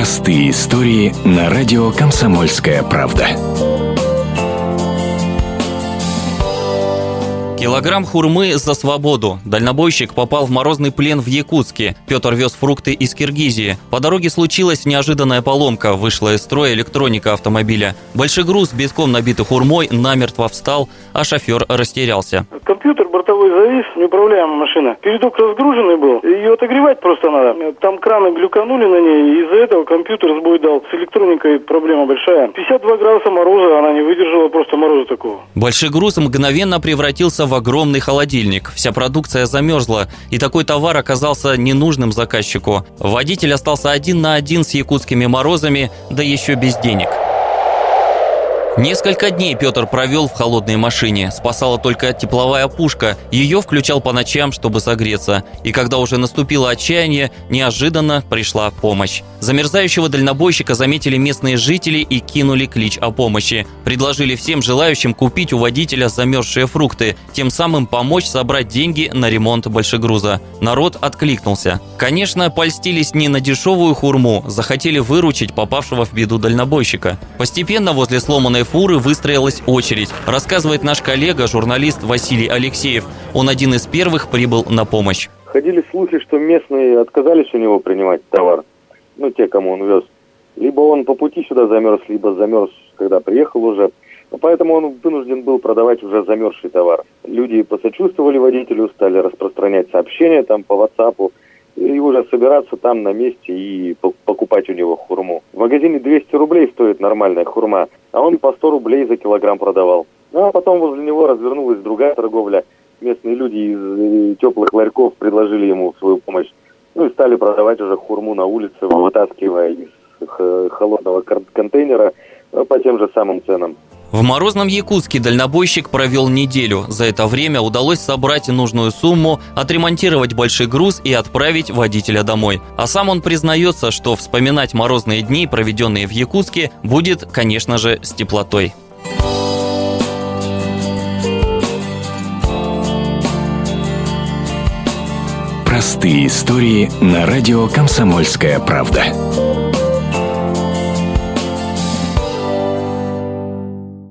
Простые истории на радио «Комсомольская правда». Килограмм хурмы за свободу. Дальнобойщик попал в морозный плен в Якутске. Петр вез фрукты из Киргизии. По дороге случилась неожиданная поломка. Вышла из строя электроника автомобиля. Большой груз, битком набитый хурмой, намертво встал, а шофер растерялся. Компьютер бортовой завис, неуправляемая машина. Передок разгруженный был, ее отогревать просто надо. Там краны глюканули на ней, из-за этого компьютер сбой дал. С электроникой проблема большая. 52 градуса мороза, она не выдержала просто мороза такого. Большой груз мгновенно превратился в огромный холодильник. Вся продукция замерзла, и такой товар оказался ненужным заказчику. Водитель остался один на один с якутскими морозами, да еще без денег. Несколько дней Петр провел в холодной машине. Спасала только тепловая пушка. Ее включал по ночам, чтобы согреться. И когда уже наступило отчаяние, неожиданно пришла помощь. Замерзающего дальнобойщика заметили местные жители и кинули клич о помощи. Предложили всем желающим купить у водителя замерзшие фрукты, тем самым помочь собрать деньги на ремонт большегруза. Народ откликнулся. Конечно, польстились не на дешевую хурму, захотели выручить попавшего в беду дальнобойщика. Постепенно возле сломанной фуры выстроилась очередь, рассказывает наш коллега, журналист Василий Алексеев. Он один из первых прибыл на помощь. Ходили слухи, что местные отказались у него принимать товар, ну, те, кому он вез. Либо он по пути сюда замерз, либо замерз, когда приехал уже. Поэтому он вынужден был продавать уже замерзший товар. Люди посочувствовали водителю, стали распространять сообщения там по WhatsApp, и уже собираться там на месте и покупать у него хурму. Магазине 200 рублей стоит нормальная хурма, а он по 100 рублей за килограмм продавал. Ну а потом возле него развернулась другая торговля. Местные люди из э, теплых ларьков предложили ему свою помощь. Ну и стали продавать уже хурму на улице, вытаскивая из холодного контейнера э, по тем же самым ценам. В морозном Якутске дальнобойщик провел неделю. За это время удалось собрать нужную сумму, отремонтировать большой груз и отправить водителя домой. А сам он признается, что вспоминать морозные дни, проведенные в Якутске, будет, конечно же, с теплотой. Простые истории на радио «Комсомольская правда».